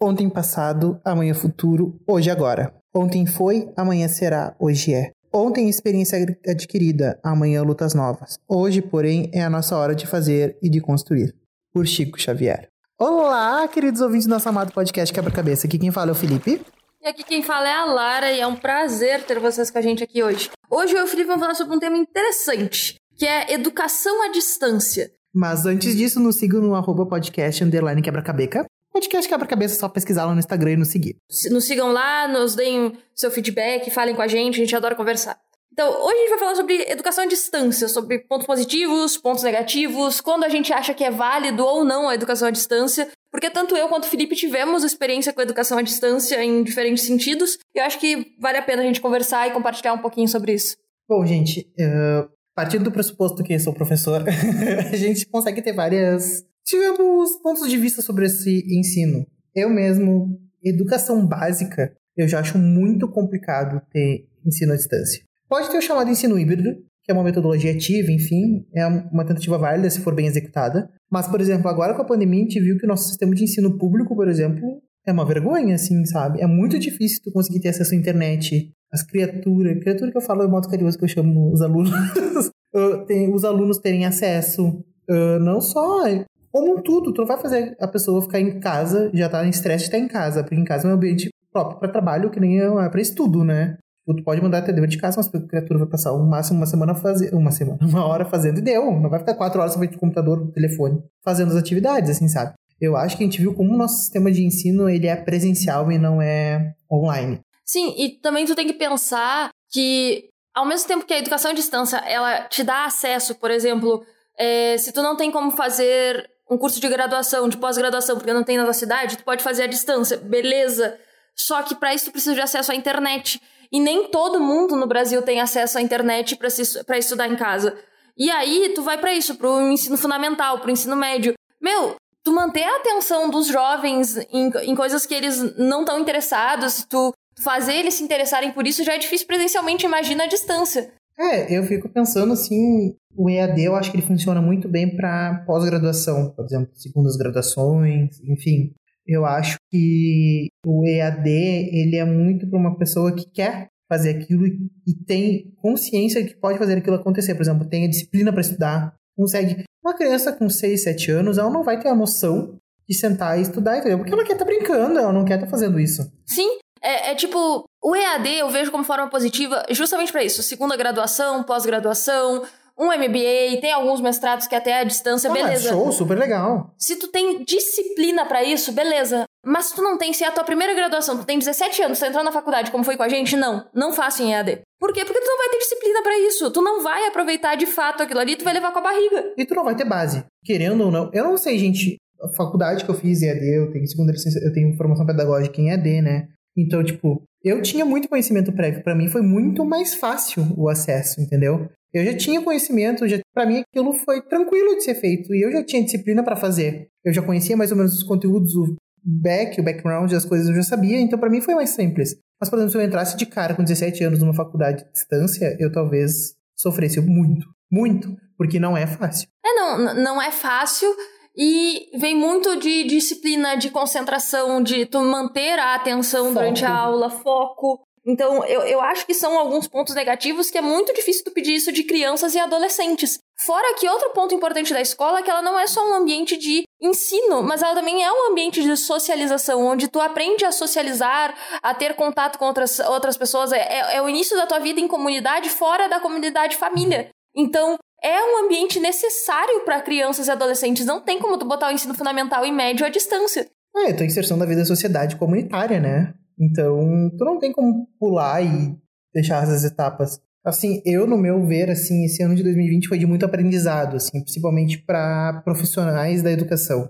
Ontem passado, amanhã futuro, hoje agora. Ontem foi, amanhã será, hoje é. Ontem experiência adquirida, amanhã lutas novas. Hoje, porém, é a nossa hora de fazer e de construir. Por Chico Xavier. Olá, queridos ouvintes do nosso amado podcast Quebra-Cabeça. Aqui quem fala é o Felipe. E aqui quem fala é a Lara e é um prazer ter vocês com a gente aqui hoje. Hoje eu e o Felipe vamos falar sobre um tema interessante, que é educação à distância. Mas antes disso, nos sigam no arroba podcast underline quebra-cabeça. Podcast quebra-cabeça, só pesquisar lá no Instagram e nos seguir. Nos sigam lá, nos deem seu feedback, falem com a gente, a gente adora conversar. Então, hoje a gente vai falar sobre educação à distância, sobre pontos positivos, pontos negativos, quando a gente acha que é válido ou não a educação à distância, porque tanto eu quanto o Felipe tivemos experiência com a educação à distância em diferentes sentidos, e eu acho que vale a pena a gente conversar e compartilhar um pouquinho sobre isso. Bom, gente, uh, partindo do pressuposto que eu sou professor, a gente consegue ter várias. Tivemos pontos de vista sobre esse ensino. Eu mesmo, educação básica, eu já acho muito complicado ter ensino à distância. Pode ter o chamado ensino híbrido, que é uma metodologia ativa, enfim, é uma tentativa válida se for bem executada. Mas, por exemplo, agora com a pandemia, a gente viu que o nosso sistema de ensino público, por exemplo, é uma vergonha, assim, sabe? É muito difícil tu conseguir ter acesso à internet. As criaturas, criatura que eu falo é modo carinhoso que eu chamo os alunos, os alunos terem acesso. não só como tudo, tu não vai fazer a pessoa ficar em casa, já tá em estresse estar em casa, porque em casa é um ambiente próprio para trabalho, que nem é para estudo, né? Tu pode mandar até dever de casa, mas a criatura vai passar o máximo uma semana fazendo. Uma semana, uma hora fazendo e deu. Não vai ficar quatro horas frente do computador, do telefone, fazendo as atividades, assim, sabe? Eu acho que a gente viu como o nosso sistema de ensino ele é presencial e não é online. Sim, e também tu tem que pensar que ao mesmo tempo que a educação à distância ela te dá acesso, por exemplo, é, se tu não tem como fazer um curso de graduação, de pós-graduação, porque não tem na tua cidade, tu pode fazer à distância, beleza. Só que para isso tu precisa de acesso à internet. E nem todo mundo no Brasil tem acesso à internet para estudar em casa. E aí, tu vai para isso, pro ensino fundamental, pro ensino médio. Meu, tu manter a atenção dos jovens em, em coisas que eles não estão interessados, tu fazer eles se interessarem por isso já é difícil presencialmente, imagina a distância. É, eu fico pensando assim, o EAD eu acho que ele funciona muito bem para pós-graduação, por exemplo, segundas graduações, enfim. Eu acho que o EAD, ele é muito para uma pessoa que quer fazer aquilo e tem consciência que pode fazer aquilo acontecer. Por exemplo, tem a disciplina para estudar, consegue. Uma criança com 6, 7 anos, ela não vai ter a noção de sentar e estudar, entendeu? Porque ela quer estar tá brincando, ela não quer estar tá fazendo isso. Sim, é, é, tipo, o EAD eu vejo como forma positiva justamente para isso. Segunda graduação, pós-graduação, um MBA, tem alguns mestrados que até é a distância, ah, beleza. Show, super legal. Se tu tem disciplina para isso, beleza. Mas se tu não tem, se é a tua primeira graduação, tu tem 17 anos, tu tá entrando na faculdade, como foi com a gente, não. Não faça em EAD. Por quê? Porque tu não vai ter disciplina para isso. Tu não vai aproveitar de fato aquilo ali, tu vai levar com a barriga. E tu não vai ter base. Querendo ou não. Eu não sei, gente. A faculdade que eu fiz EAD, eu tenho segunda licença, eu tenho formação pedagógica em EAD, né? Então, tipo, eu tinha muito conhecimento prévio. Para mim foi muito mais fácil o acesso, entendeu? Eu já tinha conhecimento, já para mim aquilo foi tranquilo de ser feito e eu já tinha disciplina para fazer. Eu já conhecia mais ou menos os conteúdos, o back, o background, as coisas eu já sabia, então para mim foi mais simples. Mas, por exemplo, se eu entrasse de cara com 17 anos numa faculdade de distância, eu talvez sofresse muito, muito, porque não é fácil. É, não, não é fácil. E vem muito de disciplina, de concentração, de tu manter a atenção foco. durante a aula, foco. Então, eu, eu acho que são alguns pontos negativos que é muito difícil tu pedir isso de crianças e adolescentes. Fora que outro ponto importante da escola é que ela não é só um ambiente de ensino, mas ela também é um ambiente de socialização, onde tu aprende a socializar, a ter contato com outras, outras pessoas. É, é, é o início da tua vida em comunidade, fora da comunidade família. Então, é um ambiente necessário para crianças e adolescentes. Não tem como tu botar o ensino fundamental e médio à distância. É, tua inserção da vida da sociedade comunitária, né? Então, tu não tem como pular e deixar essas etapas. Assim, eu, no meu ver, assim, esse ano de 2020 foi de muito aprendizado, assim, principalmente para profissionais da educação.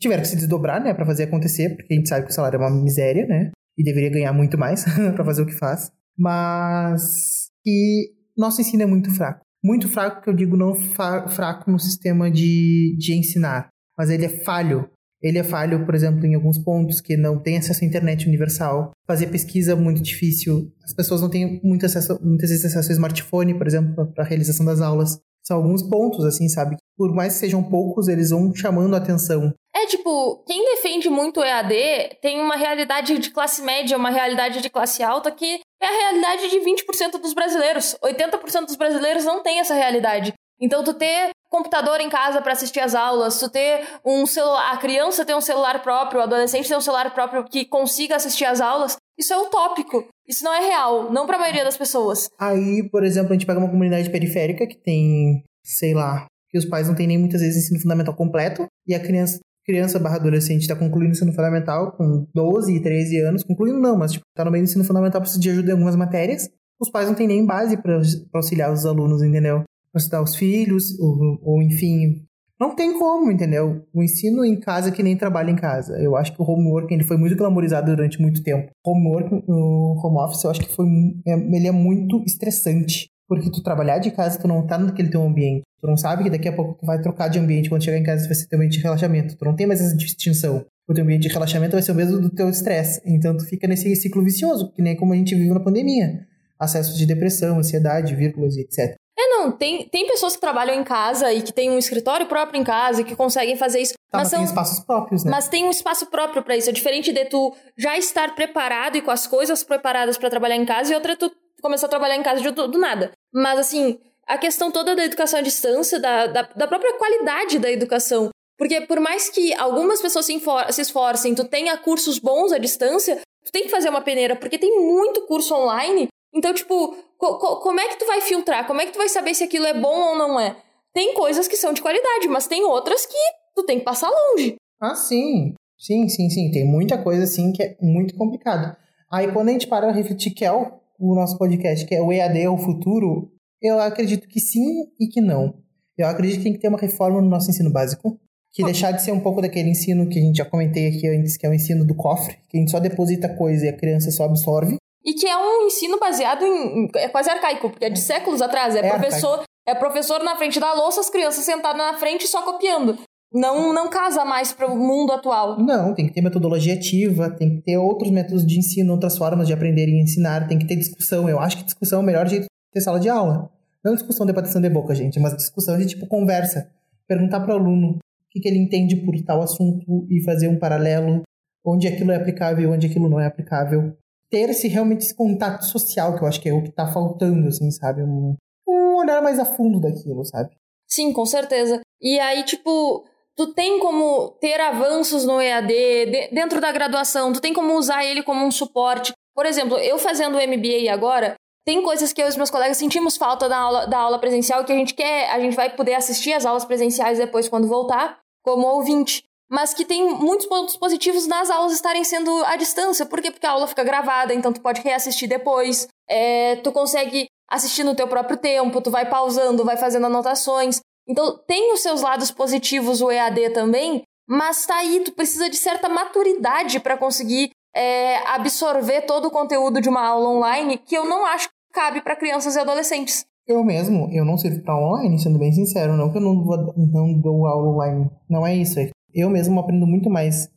Tiveram que se desdobrar, né, para fazer acontecer, porque a gente sabe que o salário é uma miséria, né, e deveria ganhar muito mais para fazer o que faz. Mas que nosso ensino é muito fraco. Muito fraco, que eu digo não fraco no sistema de, de ensinar, mas ele é falho ele é falho, por exemplo, em alguns pontos que não tem acesso à internet universal. Fazer pesquisa é muito difícil. As pessoas não têm muito acesso, muitas vezes acesso ao smartphone, por exemplo, para a realização das aulas. São alguns pontos, assim, sabe? Por mais que sejam poucos, eles vão chamando a atenção. É tipo, quem defende muito o EAD tem uma realidade de classe média, uma realidade de classe alta que é a realidade de 20% dos brasileiros. 80% dos brasileiros não tem essa realidade. Então, tu ter computador em casa para assistir às aulas, tu ter um celular, a criança ter um celular próprio, o adolescente ter um celular próprio que consiga assistir às aulas, isso é utópico. Isso não é real, não para a maioria das pessoas. Aí, por exemplo, a gente pega uma comunidade periférica que tem, sei lá, que os pais não têm nem muitas vezes ensino fundamental completo e a criança criança barra adolescente está concluindo o ensino fundamental com 12 e 13 anos, concluindo não, mas tipo, tá no meio do ensino fundamental, precisa de ajuda em algumas matérias. Os pais não têm nem base para auxiliar os alunos, entendeu? Para estudar os filhos, ou, ou enfim, não tem como, entendeu? O ensino em casa é que nem trabalho em casa. Eu acho que o homework ele foi muito glamorizado durante muito tempo. Homework, o home office, eu acho que foi, é, ele é muito estressante. Porque tu trabalhar de casa, tu não tá naquele teu ambiente. Tu não sabe que daqui a pouco tu vai trocar de ambiente. Quando chegar em casa, vai ser teu ambiente de relaxamento. Tu não tem mais essa distinção. O teu ambiente de relaxamento vai ser o mesmo do teu estresse. Então tu fica nesse ciclo vicioso, que nem como a gente vive na pandemia. Acessos de depressão, ansiedade, vírgulas e etc. É, não, tem, tem pessoas que trabalham em casa e que têm um escritório próprio em casa e que conseguem fazer isso. Tá, mas, mas são, tem espaços próprios, né? Mas tem um espaço próprio para isso. É diferente de tu já estar preparado e com as coisas preparadas para trabalhar em casa e outra é tu começar a trabalhar em casa de, do, do nada. Mas, assim, a questão toda da educação à distância, da, da, da própria qualidade da educação. Porque por mais que algumas pessoas se, se esforcem, tu tenha cursos bons à distância, tu tem que fazer uma peneira, porque tem muito curso online. Então, tipo, co co como é que tu vai filtrar? Como é que tu vai saber se aquilo é bom ou não é? Tem coisas que são de qualidade, mas tem outras que tu tem que passar longe. Ah, sim. Sim, sim, sim. Tem muita coisa, assim, que é muito complicado. Aí, quando a gente para a refletir que é o, o nosso podcast, que é o EAD é o futuro, eu acredito que sim e que não. Eu acredito que tem que ter uma reforma no nosso ensino básico, que deixar de ser um pouco daquele ensino que a gente já comentei aqui antes, que é o ensino do cofre, que a gente só deposita coisa e a criança só absorve. E que é um ensino baseado em. é quase arcaico, porque é de séculos atrás. É, é professor, arcaico. é professor na frente da louça, as crianças sentadas na frente só copiando. Não, não casa mais para o mundo atual. Não, tem que ter metodologia ativa, tem que ter outros métodos de ensino, outras formas de aprender e ensinar, tem que ter discussão. Eu acho que discussão é o melhor jeito de ter sala de aula. Não discussão de bateção de boca, gente, mas discussão de tipo conversa. Perguntar para o aluno o que, que ele entende por tal assunto e fazer um paralelo, onde aquilo é aplicável e onde aquilo não é aplicável. Ter esse realmente esse contato social, que eu acho que é o que está faltando, assim, sabe? Um, um olhar mais a fundo daquilo, sabe? Sim, com certeza. E aí, tipo, tu tem como ter avanços no EAD de, dentro da graduação, tu tem como usar ele como um suporte. Por exemplo, eu fazendo o MBA agora, tem coisas que eu e os meus colegas sentimos falta da aula, da aula presencial que a gente quer, a gente vai poder assistir as aulas presenciais depois quando voltar, como ouvinte. Mas que tem muitos pontos positivos nas aulas estarem sendo à distância. Por quê? Porque a aula fica gravada, então tu pode reassistir depois. É, tu consegue assistir no teu próprio tempo, tu vai pausando, vai fazendo anotações. Então tem os seus lados positivos o EAD também, mas tá aí, tu precisa de certa maturidade para conseguir é, absorver todo o conteúdo de uma aula online que eu não acho cabe para crianças e adolescentes. Eu mesmo, eu não sirvo para online, sendo bem sincero, não que eu não, vou, não dou aula online, não é isso. Eu mesmo aprendo muito mais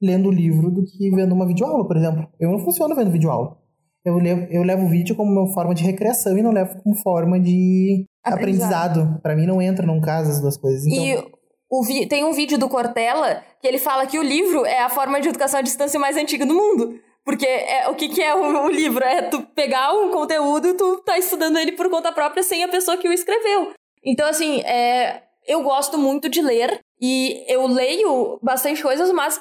lendo livro do que vendo uma videoaula, por exemplo. Eu não funciono vendo videoaula. Eu levo, eu levo o vídeo como uma forma de recreação e não levo como forma de aprendizado. aprendizado. Para mim não entra, não casa as duas coisas. Então... E o vi tem um vídeo do Cortella que ele fala que o livro é a forma de educação à distância mais antiga do mundo. Porque é, o que, que é o, o, livro? É tu pegar um conteúdo e tu tá estudando ele por conta própria sem a pessoa que o escreveu. Então, assim, é, eu gosto muito de ler e eu leio bastante coisas, mas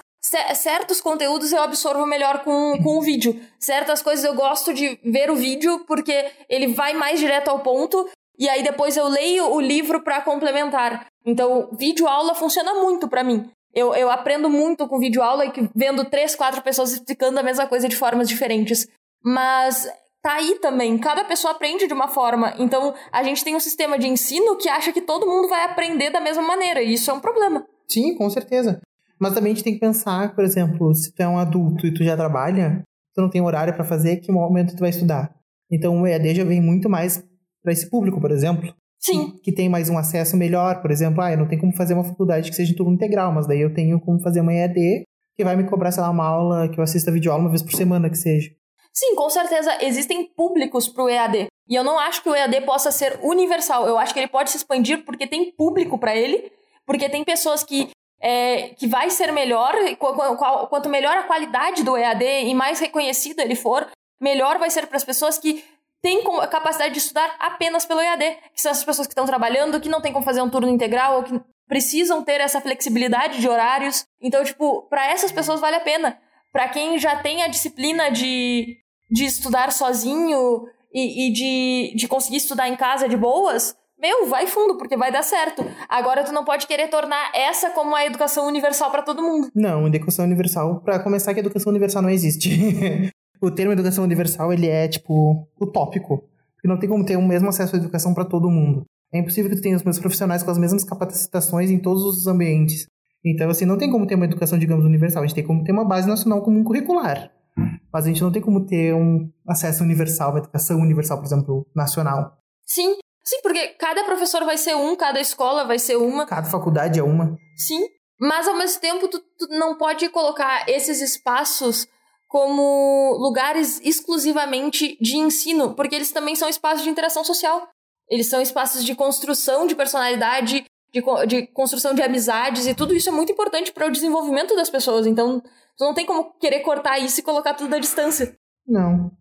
certos conteúdos eu absorvo melhor com, com o vídeo. Certas coisas eu gosto de ver o vídeo porque ele vai mais direto ao ponto e aí depois eu leio o livro para complementar. Então, vídeo aula funciona muito para mim. Eu, eu aprendo muito com vídeo aula e vendo três, quatro pessoas explicando a mesma coisa de formas diferentes. Mas tá aí também, cada pessoa aprende de uma forma. Então, a gente tem um sistema de ensino que acha que todo mundo vai aprender da mesma maneira, e isso é um problema. Sim, com certeza. Mas também a gente tem que pensar, por exemplo, se tu é um adulto e tu já trabalha, tu não tem horário para fazer, que momento tu vai estudar? Então o EAD já vem muito mais para esse público, por exemplo. Sim. Que, tem mais um acesso melhor, por exemplo, ah, eu não tenho como fazer uma faculdade que seja em turno integral, mas daí eu tenho como fazer uma EAD que vai me cobrar, sei lá, uma aula que eu assista videoaula uma vez por semana que seja. Sim, com certeza existem públicos para o EAD. E eu não acho que o EAD possa ser universal. Eu acho que ele pode se expandir porque tem público para ele, porque tem pessoas que é, que vai ser melhor, quanto melhor a qualidade do EAD e mais reconhecido ele for, melhor vai ser para as pessoas que têm a capacidade de estudar apenas pelo EAD, que são as pessoas que estão trabalhando, que não tem como fazer um turno integral ou que precisam ter essa flexibilidade de horários. Então, tipo, para essas pessoas vale a pena. Para quem já tem a disciplina de, de estudar sozinho e, e de, de conseguir estudar em casa de boas, meu, vai fundo, porque vai dar certo. Agora tu não pode querer tornar essa como a educação universal para todo mundo. Não, educação universal, para começar que educação universal não existe. o termo educação universal, ele é tipo utópico, porque não tem como ter o mesmo acesso à educação para todo mundo. É impossível que tu tenha os mesmos profissionais com as mesmas capacitações em todos os ambientes. Então, assim, não tem como ter uma educação, digamos, universal. A gente tem como ter uma base nacional comum curricular. Mas a gente não tem como ter um acesso universal, uma educação universal, por exemplo, nacional. Sim, sim, porque cada professor vai ser um, cada escola vai ser uma. Cada faculdade é uma. Sim, mas ao mesmo tempo tu, tu não pode colocar esses espaços como lugares exclusivamente de ensino, porque eles também são espaços de interação social. Eles são espaços de construção de personalidade, de, de construção de amizades, e tudo isso é muito importante para o desenvolvimento das pessoas. Então, tu não tem como querer cortar isso e colocar tudo à distância. Não.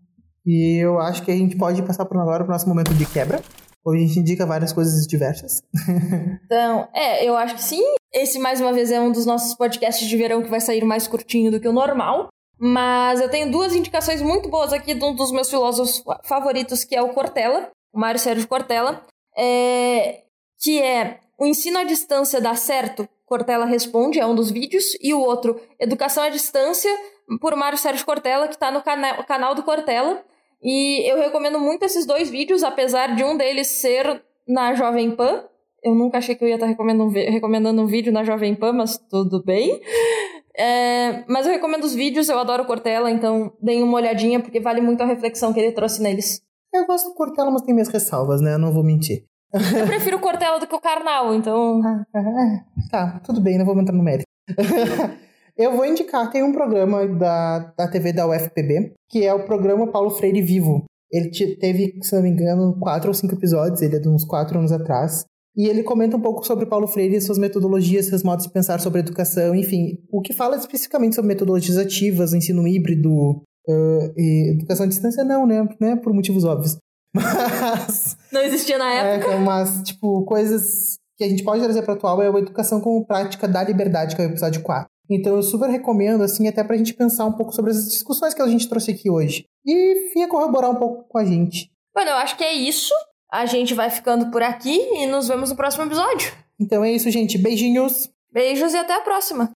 E eu acho que a gente pode passar por agora o nosso momento de quebra. Hoje a gente indica várias coisas diversas. então, é, eu acho que sim. Esse, mais uma vez, é um dos nossos podcasts de verão que vai sair mais curtinho do que o normal. Mas eu tenho duas indicações muito boas aqui de um dos meus filósofos favoritos, que é o Cortella, o Mário Sérgio Cortella, é, que é o ensino à distância dá certo? Cortella responde, é um dos vídeos, e o outro, Educação à Distância, por Mário Sérgio Cortella, que está no cana canal do Cortella. E eu recomendo muito esses dois vídeos, apesar de um deles ser na Jovem Pan. Eu nunca achei que eu ia estar recomendando, recomendando um vídeo na Jovem Pan, mas tudo bem. É, mas eu recomendo os vídeos, eu adoro Cortella, então deem uma olhadinha, porque vale muito a reflexão que ele trouxe neles. Eu gosto do Cortella, mas tem minhas ressalvas, né? Eu não vou mentir. Eu prefiro o Cortella do que o Karnal, então. tá, tudo bem, não vou entrar no mérito. eu vou indicar, tem um programa da, da TV da UFPB, que é o programa Paulo Freire Vivo. Ele teve, se não me engano, quatro ou cinco episódios, ele é de uns quatro anos atrás. E ele comenta um pouco sobre Paulo Freire, suas metodologias, seus modos de pensar sobre educação, enfim. O que fala especificamente sobre metodologias ativas, ensino híbrido, uh, educação à distância, não, né? né? Por motivos óbvios. Mas. Não existia na época. É, mas, tipo, coisas que a gente pode trazer para atual é a educação como prática da liberdade, que é o episódio 4. Então eu super recomendo, assim, até pra gente pensar um pouco sobre as discussões que a gente trouxe aqui hoje. E vinha corroborar um pouco com a gente. Bueno, eu acho que é isso. A gente vai ficando por aqui e nos vemos no próximo episódio. Então é isso, gente. Beijinhos. Beijos e até a próxima.